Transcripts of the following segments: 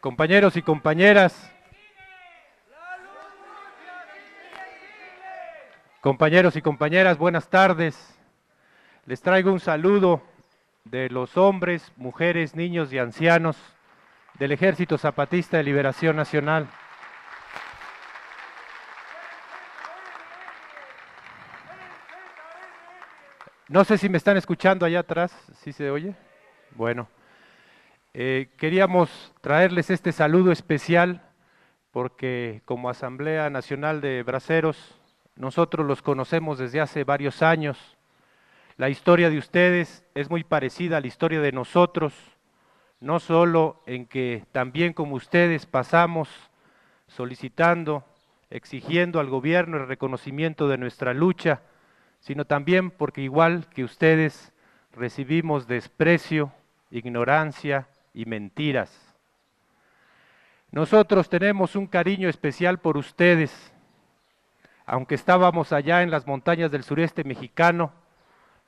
Compañeros y compañeras, compañeros y compañeras, buenas tardes. Les traigo un saludo de los hombres, mujeres, niños y ancianos del Ejército Zapatista de Liberación Nacional. No sé si me están escuchando allá atrás, ¿sí se oye? Bueno, eh, queríamos traerles este saludo especial porque como Asamblea Nacional de Braceros, nosotros los conocemos desde hace varios años. La historia de ustedes es muy parecida a la historia de nosotros, no solo en que también como ustedes pasamos solicitando, exigiendo al gobierno el reconocimiento de nuestra lucha, sino también porque igual que ustedes recibimos desprecio, ignorancia y mentiras. Nosotros tenemos un cariño especial por ustedes. Aunque estábamos allá en las montañas del sureste mexicano,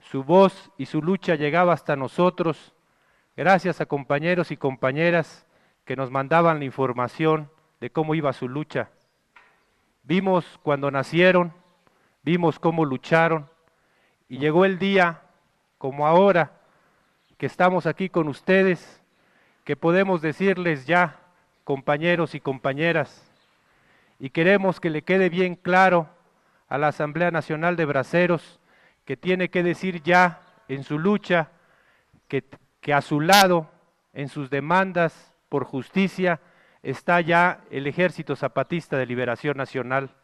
su voz y su lucha llegaba hasta nosotros gracias a compañeros y compañeras que nos mandaban la información de cómo iba su lucha. Vimos cuando nacieron, vimos cómo lucharon y llegó el día, como ahora, que estamos aquí con ustedes, que podemos decirles ya, compañeros y compañeras, y queremos que le quede bien claro a la Asamblea Nacional de Braceros que tiene que decir ya en su lucha que, que a su lado, en sus demandas por justicia, está ya el Ejército Zapatista de Liberación Nacional.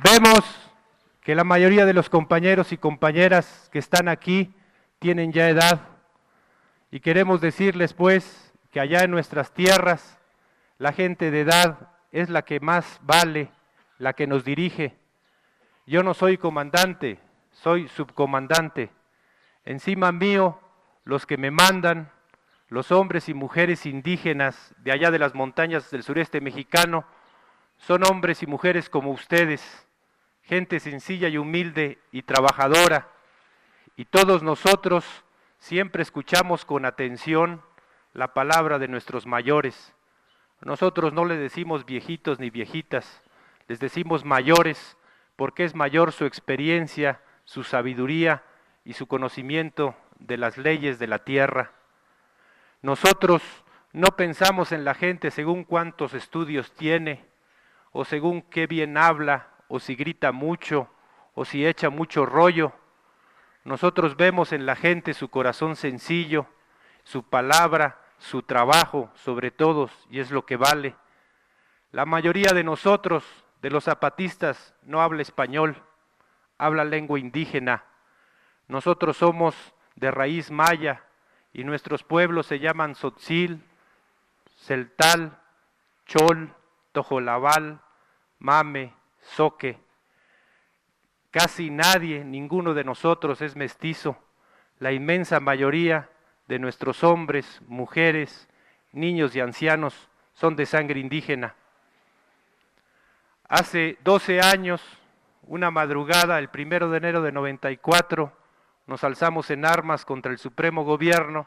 Vemos que la mayoría de los compañeros y compañeras que están aquí tienen ya edad y queremos decirles pues que allá en nuestras tierras la gente de edad es la que más vale, la que nos dirige. Yo no soy comandante, soy subcomandante. Encima mío, los que me mandan, los hombres y mujeres indígenas de allá de las montañas del sureste mexicano, son hombres y mujeres como ustedes gente sencilla y humilde y trabajadora, y todos nosotros siempre escuchamos con atención la palabra de nuestros mayores. Nosotros no le decimos viejitos ni viejitas, les decimos mayores porque es mayor su experiencia, su sabiduría y su conocimiento de las leyes de la tierra. Nosotros no pensamos en la gente según cuántos estudios tiene o según qué bien habla o si grita mucho, o si echa mucho rollo. Nosotros vemos en la gente su corazón sencillo, su palabra, su trabajo sobre todos, y es lo que vale. La mayoría de nosotros, de los zapatistas, no habla español, habla lengua indígena. Nosotros somos de raíz maya y nuestros pueblos se llaman Sotzil, Celtal, Chol, Tojolabal, Mame, Soque. Casi nadie, ninguno de nosotros es mestizo. La inmensa mayoría de nuestros hombres, mujeres, niños y ancianos son de sangre indígena. Hace 12 años, una madrugada, el primero de enero de 94, nos alzamos en armas contra el Supremo Gobierno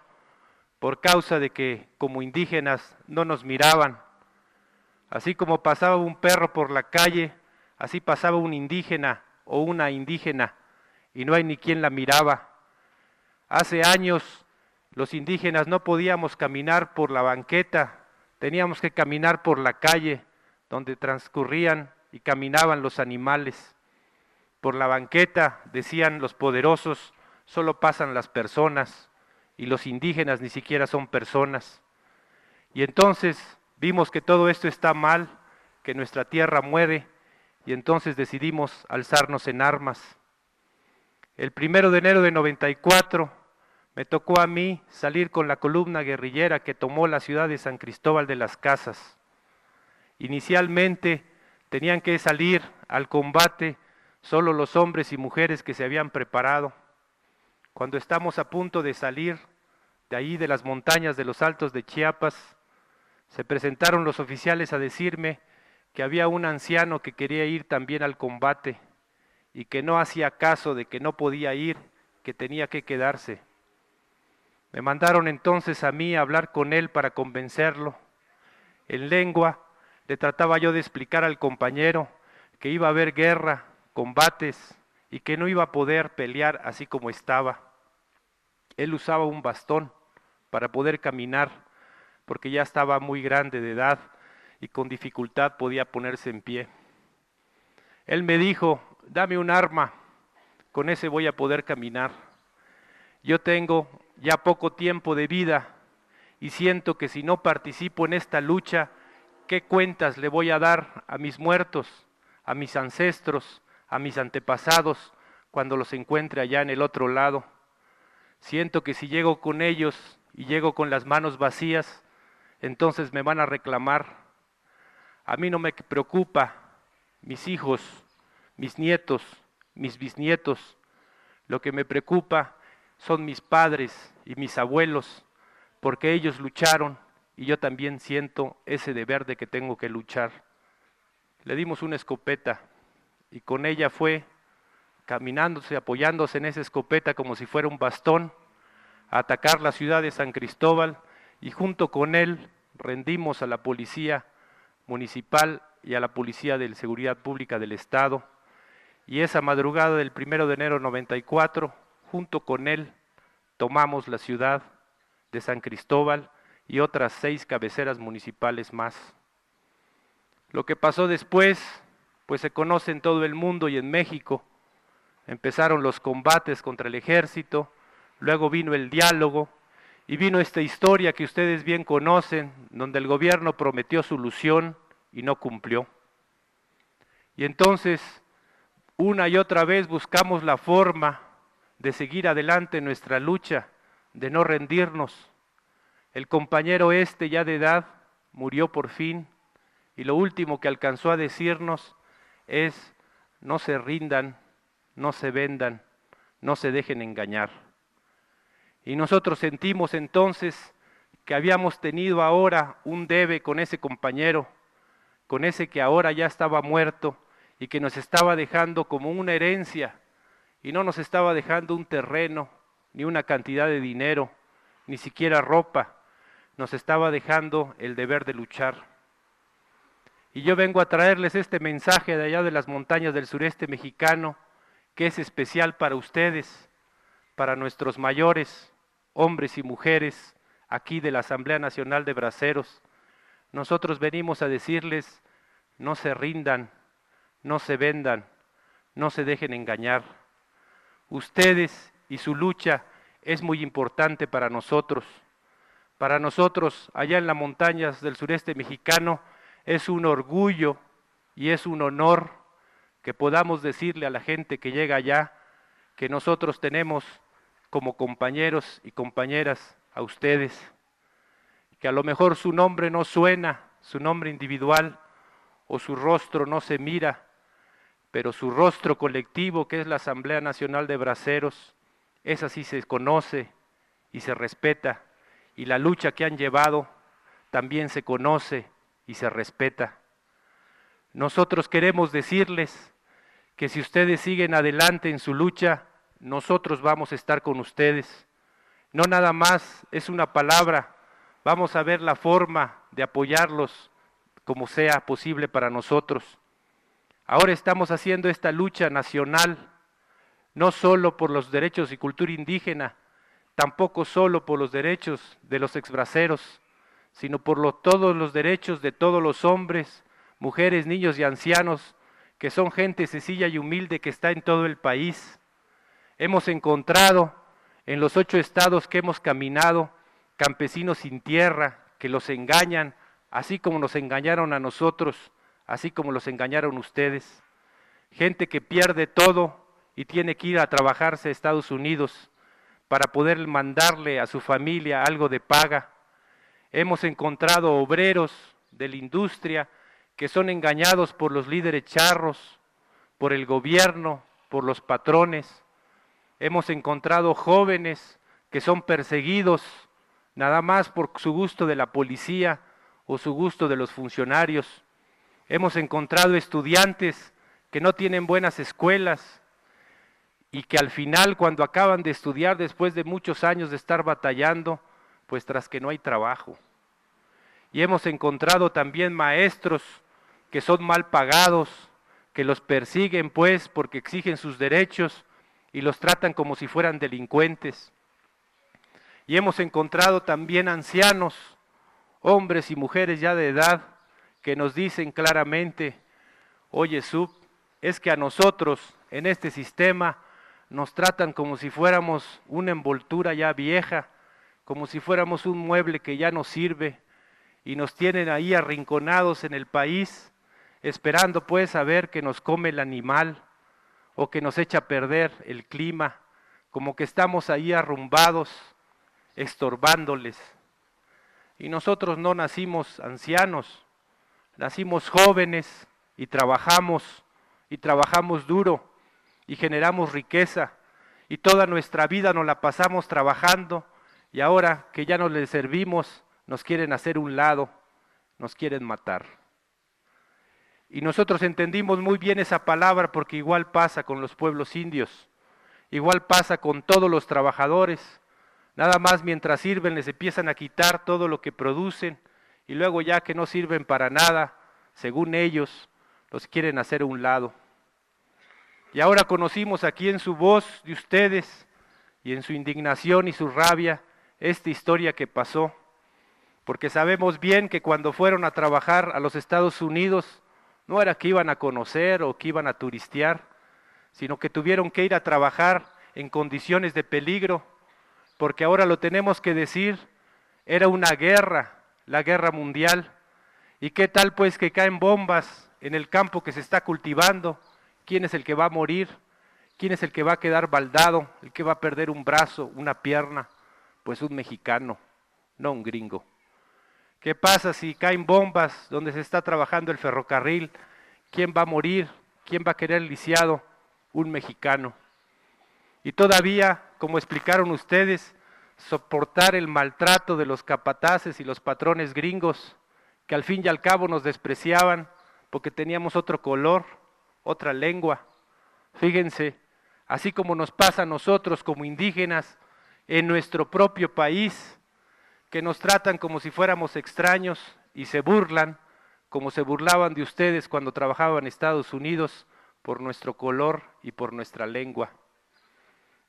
por causa de que como indígenas no nos miraban. Así como pasaba un perro por la calle, Así pasaba un indígena o una indígena y no hay ni quien la miraba. Hace años los indígenas no podíamos caminar por la banqueta, teníamos que caminar por la calle donde transcurrían y caminaban los animales. Por la banqueta, decían los poderosos, solo pasan las personas y los indígenas ni siquiera son personas. Y entonces vimos que todo esto está mal, que nuestra tierra muere y entonces decidimos alzarnos en armas. El primero de enero de 94 me tocó a mí salir con la columna guerrillera que tomó la ciudad de San Cristóbal de las Casas. Inicialmente tenían que salir al combate solo los hombres y mujeres que se habían preparado. Cuando estamos a punto de salir de ahí de las montañas de los altos de Chiapas, se presentaron los oficiales a decirme que había un anciano que quería ir también al combate y que no hacía caso de que no podía ir, que tenía que quedarse. Me mandaron entonces a mí a hablar con él para convencerlo. En lengua le trataba yo de explicar al compañero que iba a haber guerra, combates y que no iba a poder pelear así como estaba. Él usaba un bastón para poder caminar porque ya estaba muy grande de edad y con dificultad podía ponerse en pie. Él me dijo, dame un arma, con ese voy a poder caminar. Yo tengo ya poco tiempo de vida y siento que si no participo en esta lucha, ¿qué cuentas le voy a dar a mis muertos, a mis ancestros, a mis antepasados, cuando los encuentre allá en el otro lado? Siento que si llego con ellos y llego con las manos vacías, entonces me van a reclamar. A mí no me preocupa mis hijos, mis nietos, mis bisnietos. Lo que me preocupa son mis padres y mis abuelos, porque ellos lucharon y yo también siento ese deber de que tengo que luchar. Le dimos una escopeta y con ella fue caminándose, apoyándose en esa escopeta como si fuera un bastón, a atacar la ciudad de San Cristóbal y junto con él rendimos a la policía municipal y a la Policía de Seguridad Pública del Estado. Y esa madrugada del primero de enero 94, junto con él, tomamos la ciudad de San Cristóbal y otras seis cabeceras municipales más. Lo que pasó después, pues se conoce en todo el mundo y en México. Empezaron los combates contra el ejército, luego vino el diálogo y vino esta historia que ustedes bien conocen, donde el gobierno prometió solución y no cumplió. Y entonces, una y otra vez buscamos la forma de seguir adelante nuestra lucha, de no rendirnos. El compañero este ya de edad murió por fin y lo último que alcanzó a decirnos es, no se rindan, no se vendan, no se dejen engañar. Y nosotros sentimos entonces que habíamos tenido ahora un debe con ese compañero, con ese que ahora ya estaba muerto y que nos estaba dejando como una herencia y no nos estaba dejando un terreno, ni una cantidad de dinero, ni siquiera ropa, nos estaba dejando el deber de luchar. Y yo vengo a traerles este mensaje de allá de las montañas del sureste mexicano, que es especial para ustedes, para nuestros mayores, hombres y mujeres, aquí de la Asamblea Nacional de Braceros, nosotros venimos a decirles, no se rindan, no se vendan, no se dejen engañar. Ustedes y su lucha es muy importante para nosotros. Para nosotros, allá en las montañas del sureste mexicano, es un orgullo y es un honor que podamos decirle a la gente que llega allá que nosotros tenemos como compañeros y compañeras a ustedes que a lo mejor su nombre no suena, su nombre individual, o su rostro no se mira, pero su rostro colectivo, que es la Asamblea Nacional de Braceros, esa sí se conoce y se respeta, y la lucha que han llevado también se conoce y se respeta. Nosotros queremos decirles que si ustedes siguen adelante en su lucha, nosotros vamos a estar con ustedes. No nada más es una palabra, Vamos a ver la forma de apoyarlos como sea posible para nosotros. Ahora estamos haciendo esta lucha nacional, no solo por los derechos y cultura indígena, tampoco solo por los derechos de los exbraceros, sino por todos los derechos de todos los hombres, mujeres, niños y ancianos, que son gente sencilla y humilde que está en todo el país. Hemos encontrado en los ocho estados que hemos caminado campesinos sin tierra que los engañan, así como nos engañaron a nosotros, así como los engañaron ustedes. Gente que pierde todo y tiene que ir a trabajarse a Estados Unidos para poder mandarle a su familia algo de paga. Hemos encontrado obreros de la industria que son engañados por los líderes charros, por el gobierno, por los patrones. Hemos encontrado jóvenes que son perseguidos nada más por su gusto de la policía o su gusto de los funcionarios. Hemos encontrado estudiantes que no tienen buenas escuelas y que al final cuando acaban de estudiar después de muchos años de estar batallando, pues tras que no hay trabajo. Y hemos encontrado también maestros que son mal pagados, que los persiguen pues porque exigen sus derechos y los tratan como si fueran delincuentes. Y hemos encontrado también ancianos, hombres y mujeres ya de edad, que nos dicen claramente, oye Sub, es que a nosotros en este sistema nos tratan como si fuéramos una envoltura ya vieja, como si fuéramos un mueble que ya no sirve, y nos tienen ahí arrinconados en el país, esperando pues a ver que nos come el animal o que nos echa a perder el clima, como que estamos ahí arrumbados, estorbándoles. Y nosotros no nacimos ancianos, nacimos jóvenes y trabajamos, y trabajamos duro, y generamos riqueza, y toda nuestra vida nos la pasamos trabajando, y ahora que ya no les servimos, nos quieren hacer un lado, nos quieren matar. Y nosotros entendimos muy bien esa palabra porque igual pasa con los pueblos indios, igual pasa con todos los trabajadores. Nada más mientras sirven les empiezan a quitar todo lo que producen y luego ya que no sirven para nada, según ellos, los quieren hacer a un lado. Y ahora conocimos aquí en su voz de ustedes y en su indignación y su rabia esta historia que pasó porque sabemos bien que cuando fueron a trabajar a los Estados Unidos, no era que iban a conocer o que iban a turistear, sino que tuvieron que ir a trabajar en condiciones de peligro, porque ahora lo tenemos que decir, era una guerra, la guerra mundial. ¿Y qué tal pues que caen bombas en el campo que se está cultivando? ¿Quién es el que va a morir? ¿Quién es el que va a quedar baldado? ¿El que va a perder un brazo, una pierna? Pues un mexicano, no un gringo. ¿Qué pasa si caen bombas donde se está trabajando el ferrocarril? ¿Quién va a morir? ¿Quién va a querer lisiado? Un mexicano. Y todavía, como explicaron ustedes, soportar el maltrato de los capataces y los patrones gringos, que al fin y al cabo nos despreciaban porque teníamos otro color, otra lengua. Fíjense, así como nos pasa a nosotros como indígenas en nuestro propio país, que nos tratan como si fuéramos extraños y se burlan, como se burlaban de ustedes cuando trabajaban en Estados Unidos por nuestro color y por nuestra lengua.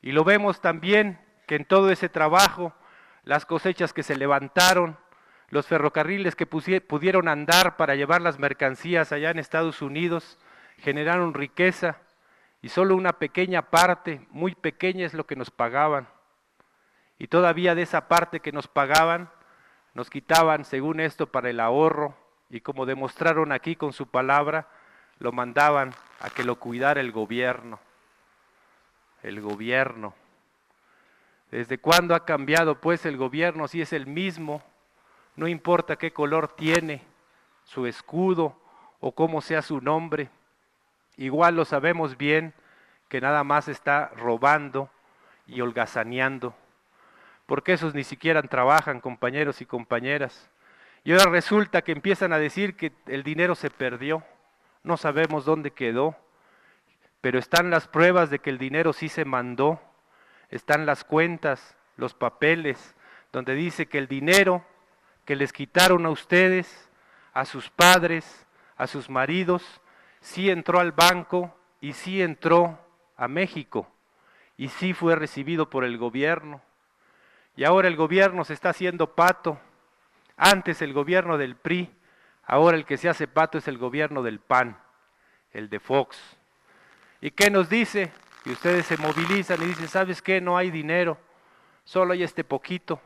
Y lo vemos también que en todo ese trabajo, las cosechas que se levantaron, los ferrocarriles que pudieron andar para llevar las mercancías allá en Estados Unidos, generaron riqueza y solo una pequeña parte, muy pequeña es lo que nos pagaban. Y todavía de esa parte que nos pagaban, nos quitaban, según esto, para el ahorro. Y como demostraron aquí con su palabra, lo mandaban a que lo cuidara el gobierno. El gobierno. ¿Desde cuándo ha cambiado pues el gobierno? Si es el mismo, no importa qué color tiene, su escudo o cómo sea su nombre. Igual lo sabemos bien que nada más está robando y holgazaneando porque esos ni siquiera trabajan, compañeros y compañeras. Y ahora resulta que empiezan a decir que el dinero se perdió, no sabemos dónde quedó, pero están las pruebas de que el dinero sí se mandó, están las cuentas, los papeles, donde dice que el dinero que les quitaron a ustedes, a sus padres, a sus maridos, sí entró al banco y sí entró a México y sí fue recibido por el gobierno. Y ahora el gobierno se está haciendo pato. Antes el gobierno del PRI, ahora el que se hace pato es el gobierno del PAN, el de Fox. ¿Y qué nos dice? Y ustedes se movilizan y dicen, ¿sabes qué? No hay dinero, solo hay este poquito.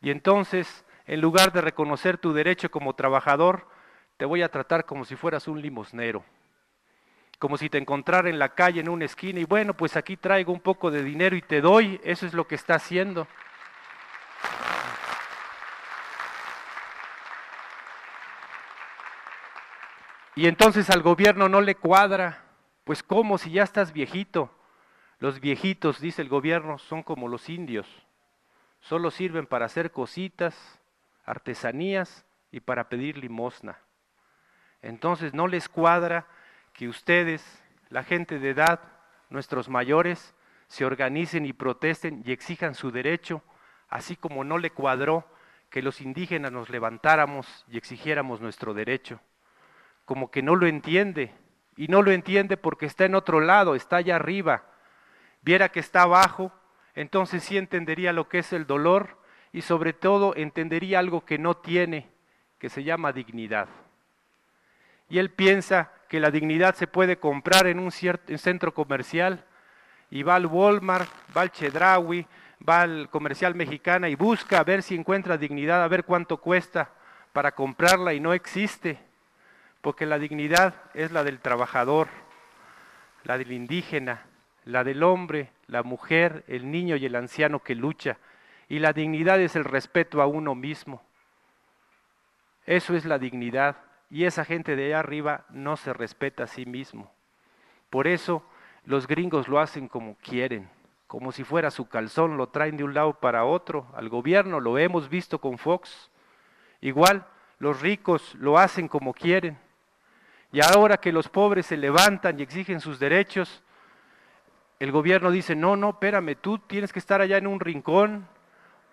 Y entonces, en lugar de reconocer tu derecho como trabajador, te voy a tratar como si fueras un limosnero como si te encontrara en la calle en una esquina y bueno, pues aquí traigo un poco de dinero y te doy, eso es lo que está haciendo. Y entonces al gobierno no le cuadra, pues ¿cómo si ya estás viejito? Los viejitos, dice el gobierno, son como los indios, solo sirven para hacer cositas, artesanías y para pedir limosna. Entonces no les cuadra que ustedes, la gente de edad, nuestros mayores, se organicen y protesten y exijan su derecho, así como no le cuadró que los indígenas nos levantáramos y exigiéramos nuestro derecho. Como que no lo entiende, y no lo entiende porque está en otro lado, está allá arriba. Viera que está abajo, entonces sí entendería lo que es el dolor y sobre todo entendería algo que no tiene, que se llama dignidad. Y él piensa que la dignidad se puede comprar en un, cierto, centro comercial y va al Walmart, va al Chedraui, va al comercial mexicana y busca a ver si encuentra dignidad, a ver cuánto cuesta para comprarla y no existe, porque la dignidad es la del trabajador, la del indígena, la del hombre, la mujer, el niño y el anciano que lucha, y la dignidad es el respeto a uno mismo. Eso es la dignidad, y esa gente de allá arriba no se respeta a sí mismo. Por eso los gringos lo hacen como quieren como si fuera su calzón, lo traen de un lado para otro, al gobierno, lo hemos visto con Fox. Igual, los ricos lo hacen como quieren. Y ahora que los pobres se levantan y exigen sus derechos, el gobierno dice, no, no, espérame, tú tienes que estar allá en un rincón,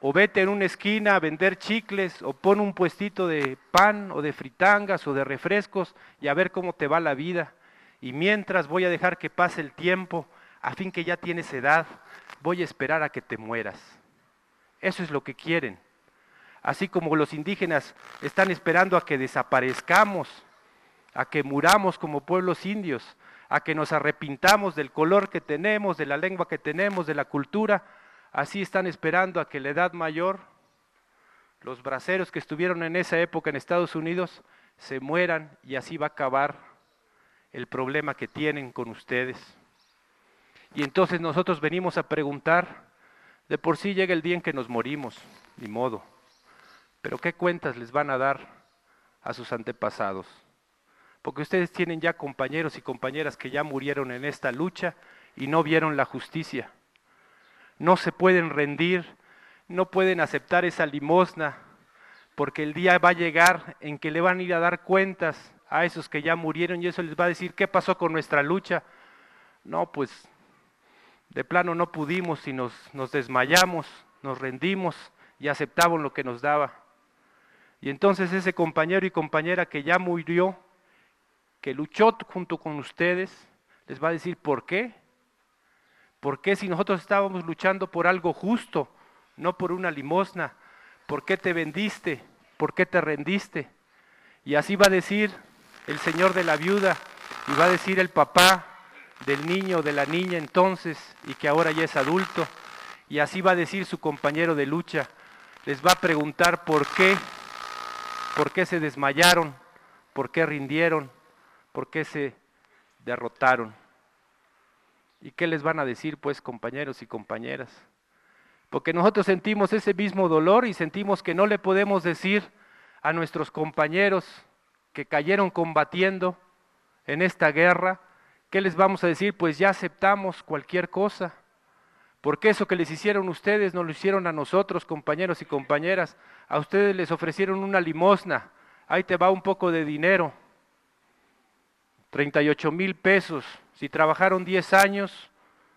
o vete en una esquina a vender chicles, o pon un puestito de pan, o de fritangas, o de refrescos, y a ver cómo te va la vida. Y mientras voy a dejar que pase el tiempo, a fin que ya tienes edad, voy a esperar a que te mueras. Eso es lo que quieren. Así como los indígenas están esperando a que desaparezcamos, a que muramos como pueblos indios, a que nos arrepintamos del color que tenemos, de la lengua que tenemos, de la cultura, así están esperando a que la edad mayor, los braceros que estuvieron en esa época en Estados Unidos, se mueran y así va a acabar el problema que tienen con ustedes. Y entonces nosotros venimos a preguntar, de por sí llega el día en que nos morimos, ni modo, pero ¿qué cuentas les van a dar a sus antepasados? Porque ustedes tienen ya compañeros y compañeras que ya murieron en esta lucha y no vieron la justicia. No se pueden rendir, no pueden aceptar esa limosna, porque el día va a llegar en que le van a ir a dar cuentas a esos que ya murieron y eso les va a decir, ¿qué pasó con nuestra lucha? No, pues de plano no pudimos y nos, nos desmayamos, nos rendimos y aceptamos lo que nos daba. Y entonces ese compañero y compañera que ya murió, que luchó junto con ustedes, les va a decir, ¿por qué? ¿Por qué si nosotros estábamos luchando por algo justo, no por una limosna? ¿Por qué te vendiste? ¿Por qué te rendiste? Y así va a decir el Señor de la viuda, y va a decir el papá, del niño o de la niña entonces y que ahora ya es adulto. Y así va a decir su compañero de lucha. Les va a preguntar por qué, por qué se desmayaron, por qué rindieron, por qué se derrotaron. ¿Y qué les van a decir pues compañeros y compañeras? Porque nosotros sentimos ese mismo dolor y sentimos que no le podemos decir a nuestros compañeros que cayeron combatiendo en esta guerra, ¿Qué les vamos a decir? Pues ya aceptamos cualquier cosa. Porque eso que les hicieron ustedes no lo hicieron a nosotros, compañeros y compañeras. A ustedes les ofrecieron una limosna. Ahí te va un poco de dinero. 38 mil pesos. Si trabajaron 10 años,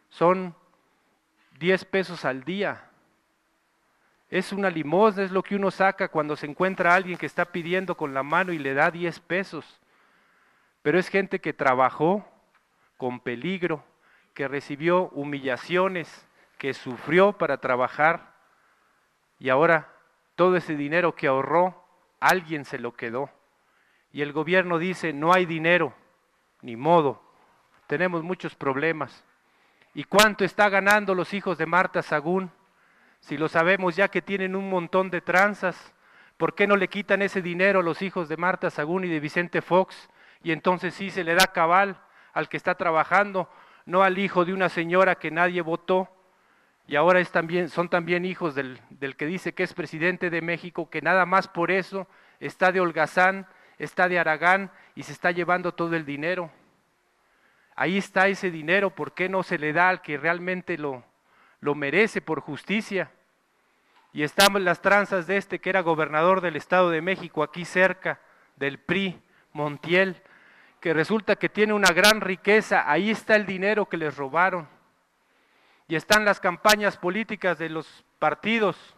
son 10 pesos al día. Es una limosna, es lo que uno saca cuando se encuentra a alguien que está pidiendo con la mano y le da 10 pesos. Pero es gente que trabajó, con peligro, que recibió humillaciones, que sufrió para trabajar y ahora todo ese dinero que ahorró, alguien se lo quedó. Y el gobierno dice, no hay dinero, ni modo, tenemos muchos problemas. ¿Y cuánto está ganando los hijos de Marta Sagún? Si lo sabemos ya que tienen un montón de tranzas, ¿por qué no le quitan ese dinero a los hijos de Marta Sagún y de Vicente Fox? Y entonces sí se le da cabal al que está trabajando, no al hijo de una señora que nadie votó y ahora es también, son también hijos del, del que dice que es presidente de México, que nada más por eso está de holgazán, está de Aragán y se está llevando todo el dinero. Ahí está ese dinero, ¿por qué no se le da al que realmente lo, lo merece por justicia? Y estamos las tranzas de este que era gobernador del Estado de México, aquí cerca, del PRI, Montiel, que resulta que tiene una gran riqueza, ahí está el dinero que les robaron. Y están las campañas políticas de los partidos,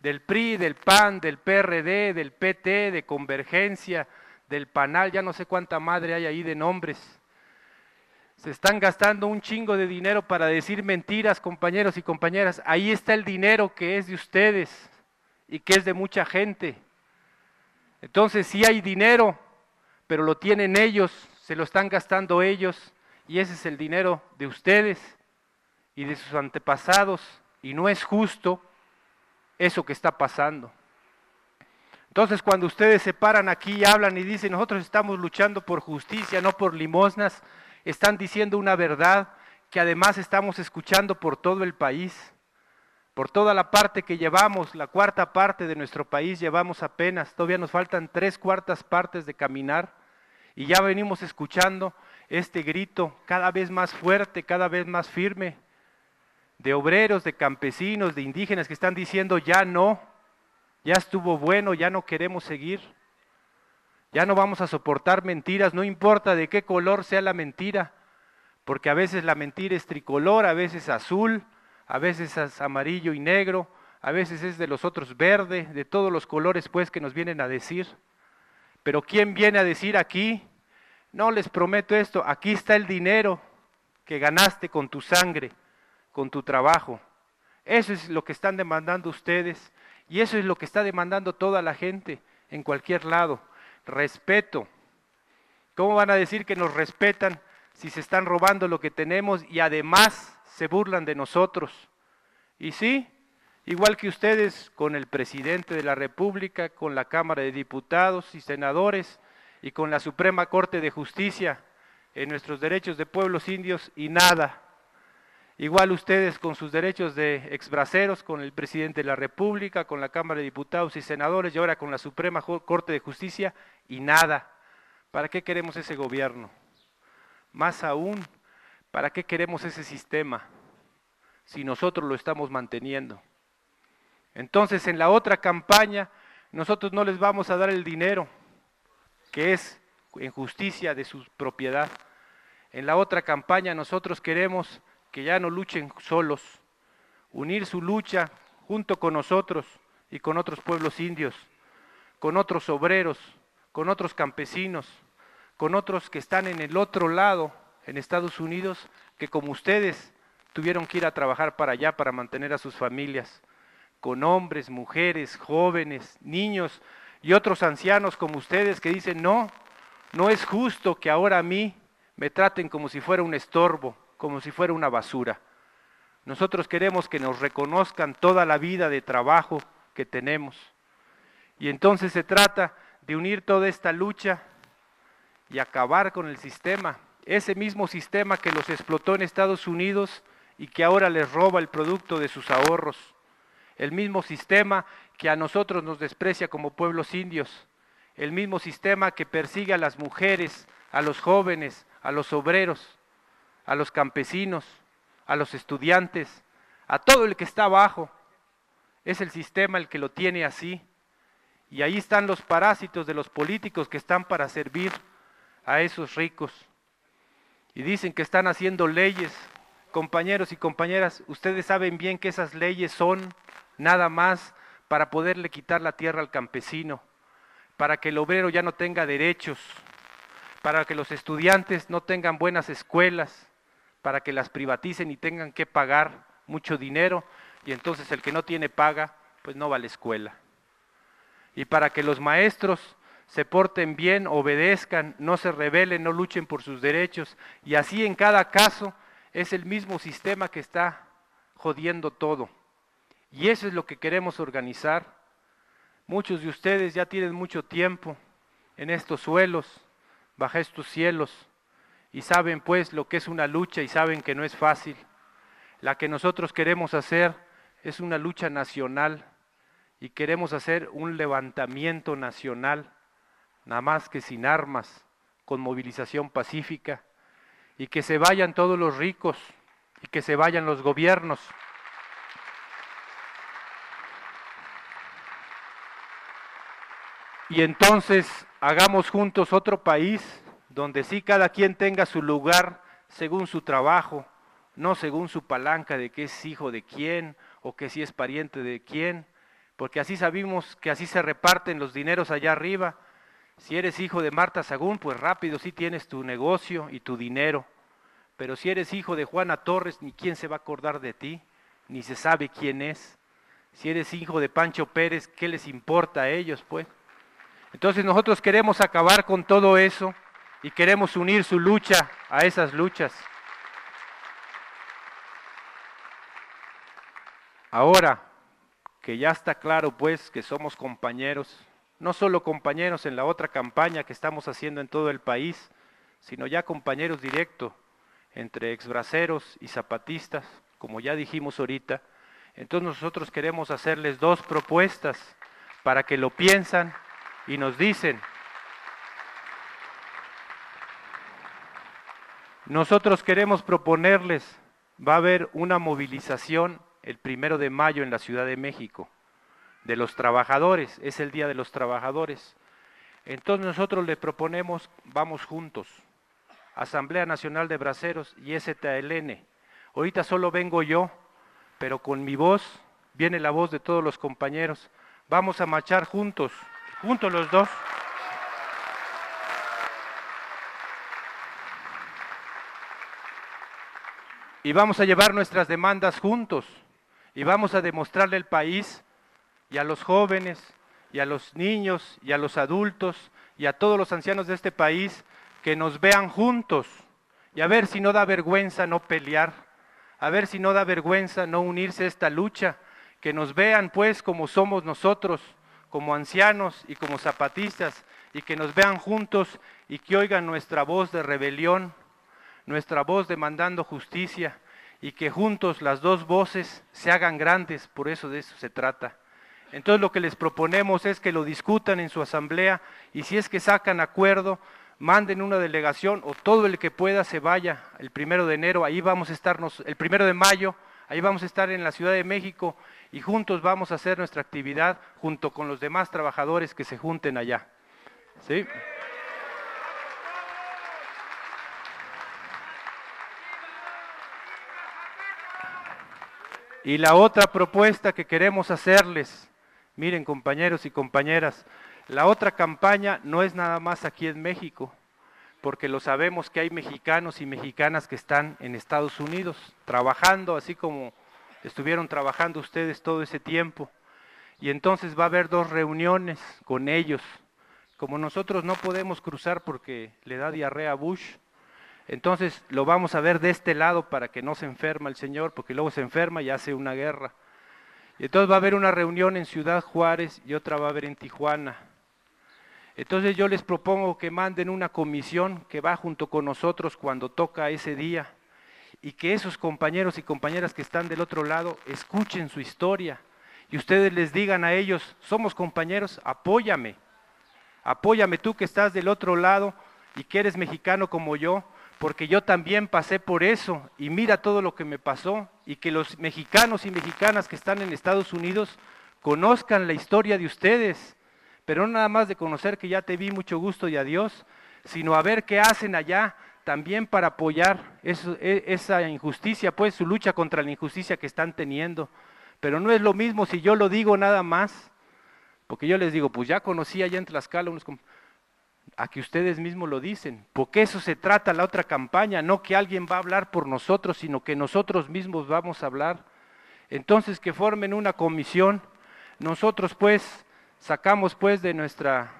del PRI, del PAN, del PRD, del PT, de Convergencia, del PANAL, ya no sé cuánta madre hay ahí de nombres. Se están gastando un chingo de dinero para decir mentiras, compañeros y compañeras. Ahí está el dinero que es de ustedes y que es de mucha gente. Entonces sí hay dinero, pero lo tienen ellos, se lo están gastando ellos, y ese es el dinero de ustedes y de sus antepasados, y no es justo eso que está pasando. Entonces cuando ustedes se paran aquí y hablan y dicen, nosotros estamos luchando por justicia, no por limosnas, están diciendo una verdad que además estamos escuchando por todo el país, por toda la parte que llevamos, la cuarta parte de nuestro país llevamos apenas, todavía nos faltan tres cuartas partes de caminar. Y ya venimos escuchando este grito cada vez más fuerte, cada vez más firme, de obreros, de campesinos, de indígenas que están diciendo ya no, ya estuvo bueno, ya no queremos seguir, ya no vamos a soportar mentiras, no importa de qué color sea la mentira, porque a veces la mentira es tricolor, a veces azul, a veces es amarillo y negro, a veces es de los otros verde, de todos los colores pues que nos vienen a decir. Pero ¿quién viene a decir aquí? No les prometo esto, aquí está el dinero que ganaste con tu sangre, con tu trabajo. Eso es lo que están demandando ustedes y eso es lo que está demandando toda la gente en cualquier lado. Respeto. ¿Cómo van a decir que nos respetan si se están robando lo que tenemos y además se burlan de nosotros? Y sí, igual que ustedes con el presidente de la República, con la Cámara de Diputados y Senadores y con la Suprema Corte de Justicia en nuestros derechos de pueblos indios y nada. Igual ustedes con sus derechos de exbraceros, con el presidente de la República, con la Cámara de Diputados y Senadores y ahora con la Suprema Corte de Justicia y nada. ¿Para qué queremos ese gobierno? Más aún, ¿para qué queremos ese sistema si nosotros lo estamos manteniendo? Entonces, en la otra campaña, nosotros no les vamos a dar el dinero, que es en justicia de su propiedad. En la otra campaña, nosotros queremos que ya no luchen solos, unir su lucha junto con nosotros y con otros pueblos indios, con otros obreros, con otros campesinos, con otros que están en el otro lado, en Estados Unidos, que como ustedes tuvieron que ir a trabajar para allá para mantener a sus familias con hombres, mujeres, jóvenes, niños y otros ancianos como ustedes que dicen, no, no es justo que ahora a mí me traten como si fuera un estorbo, como si fuera una basura. Nosotros queremos que nos reconozcan toda la vida de trabajo que tenemos. Y entonces se trata de unir toda esta lucha y acabar con el sistema, ese mismo sistema que los explotó en Estados Unidos y que ahora les roba el producto de sus ahorros el mismo sistema que a nosotros nos desprecia como pueblos indios, el mismo sistema que persigue a las mujeres, a los jóvenes, a los obreros, a los campesinos, a los estudiantes, a todo el que está abajo. Es el sistema el que lo tiene así. Y ahí están los parásitos de los políticos que están para servir a esos ricos. Y dicen que están haciendo leyes. Compañeros y compañeras, ustedes saben bien que esas leyes son nada más para poderle quitar la tierra al campesino, para que el obrero ya no tenga derechos, para que los estudiantes no tengan buenas escuelas, para que las privaticen y tengan que pagar mucho dinero y entonces el que no tiene paga, pues no va a la escuela. Y para que los maestros se porten bien, obedezcan, no se rebelen, no luchen por sus derechos. Y así en cada caso es el mismo sistema que está jodiendo todo. Y eso es lo que queremos organizar. Muchos de ustedes ya tienen mucho tiempo en estos suelos, bajo estos cielos, y saben pues lo que es una lucha y saben que no es fácil. La que nosotros queremos hacer es una lucha nacional y queremos hacer un levantamiento nacional, nada más que sin armas, con movilización pacífica, y que se vayan todos los ricos y que se vayan los gobiernos. y entonces hagamos juntos otro país donde sí cada quien tenga su lugar según su trabajo, no según su palanca de que es hijo de quién o que si es pariente de quién, porque así sabemos que así se reparten los dineros allá arriba. Si eres hijo de Marta Sagún, pues rápido sí tienes tu negocio y tu dinero. Pero si eres hijo de Juana Torres, ni quién se va a acordar de ti, ni se sabe quién es. Si eres hijo de Pancho Pérez, ¿qué les importa a ellos, pues? Entonces nosotros queremos acabar con todo eso y queremos unir su lucha a esas luchas. Ahora que ya está claro pues que somos compañeros, no solo compañeros en la otra campaña que estamos haciendo en todo el país, sino ya compañeros directos entre exbraceros y zapatistas, como ya dijimos ahorita. Entonces nosotros queremos hacerles dos propuestas para que lo piensan y nos dicen. Nosotros queremos proponerles, va a haber una movilización el primero de mayo en la Ciudad de México, de los trabajadores, es el Día de los Trabajadores. Entonces nosotros le proponemos, vamos juntos, Asamblea Nacional de Braceros y STLN. Ahorita solo vengo yo, pero con mi voz viene la voz de todos los compañeros. Vamos a marchar juntos, juntos los dos. Y vamos a llevar nuestras demandas juntos y vamos a demostrarle al país y a los jóvenes y a los niños y a los adultos y a todos los ancianos de este país que nos vean juntos y a ver si no da vergüenza no pelear, a ver si no da vergüenza no unirse a esta lucha, que nos vean pues como somos nosotros, como ancianos y como zapatistas, y que nos vean juntos y que oigan nuestra voz de rebelión, nuestra voz demandando justicia, y que juntos las dos voces se hagan grandes, por eso de eso se trata. Entonces lo que les proponemos es que lo discutan en su asamblea y si es que sacan acuerdo, manden una delegación o todo el que pueda se vaya el primero de enero, ahí vamos a estarnos, el primero de mayo, ahí vamos a estar en la Ciudad de México y juntos vamos a hacer nuestra actividad junto con los demás trabajadores que se junten allá. ¿Sí? Y la otra propuesta que queremos hacerles, miren compañeros y compañeras, la otra campaña no es nada más aquí en México, porque lo sabemos que hay mexicanos y mexicanas que están en Estados Unidos trabajando, así como estuvieron trabajando ustedes todo ese tiempo. Y entonces va a haber dos reuniones con ellos. Como nosotros no podemos cruzar porque le da diarrea a Bush, entonces lo vamos a ver de este lado para que no se enferma el Señor, porque luego se enferma y hace una guerra. Y entonces va a haber una reunión en Ciudad Juárez y otra va a haber en Tijuana. Entonces yo les propongo que manden una comisión que va junto con nosotros cuando toca ese día y que esos compañeros y compañeras que están del otro lado escuchen su historia y ustedes les digan a ellos, somos compañeros, apóyame, apóyame tú que estás del otro lado y que eres mexicano como yo, porque yo también pasé por eso y mira todo lo que me pasó y que los mexicanos y mexicanas que están en Estados Unidos conozcan la historia de ustedes, pero no nada más de conocer que ya te vi mucho gusto y adiós, sino a ver qué hacen allá también para apoyar e, esa injusticia, pues su lucha contra la injusticia que están teniendo. Pero no es lo mismo si yo lo digo nada más, porque yo les digo, pues ya conocí allá en Tlaxcala unos a que ustedes mismos lo dicen, porque eso se trata la otra campaña, no que alguien va a hablar por nosotros, sino que nosotros mismos vamos a hablar. Entonces que formen una comisión, nosotros pues sacamos pues de nuestra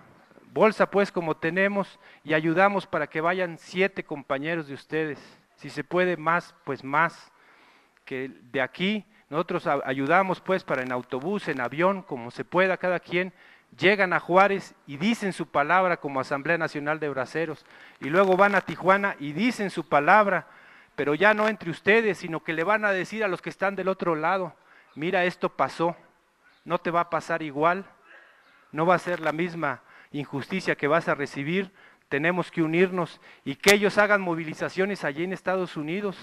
bolsa pues como tenemos y ayudamos para que vayan siete compañeros de ustedes, si se puede más, pues más, que de aquí. Nosotros ayudamos pues para en autobús, en avión, como se pueda cada quien, llegan a Juárez y dicen su palabra como Asamblea Nacional de Braceros, y luego van a Tijuana y dicen su palabra, pero ya no entre ustedes, sino que le van a decir a los que están del otro lado, mira, esto pasó, no te va a pasar igual, no va a ser la misma injusticia que vas a recibir, tenemos que unirnos y que ellos hagan movilizaciones allí en Estados Unidos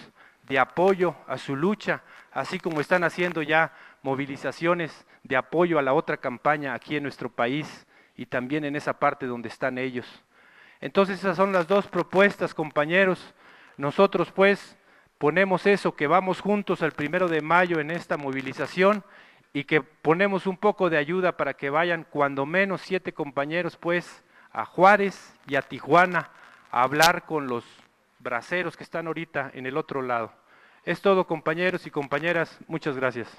de apoyo a su lucha, así como están haciendo ya movilizaciones de apoyo a la otra campaña aquí en nuestro país y también en esa parte donde están ellos. Entonces esas son las dos propuestas, compañeros. Nosotros pues ponemos eso, que vamos juntos el primero de mayo en esta movilización y que ponemos un poco de ayuda para que vayan cuando menos siete compañeros pues a Juárez y a Tijuana a hablar con los braceros que están ahorita en el otro lado. Es todo compañeros y compañeras, muchas gracias.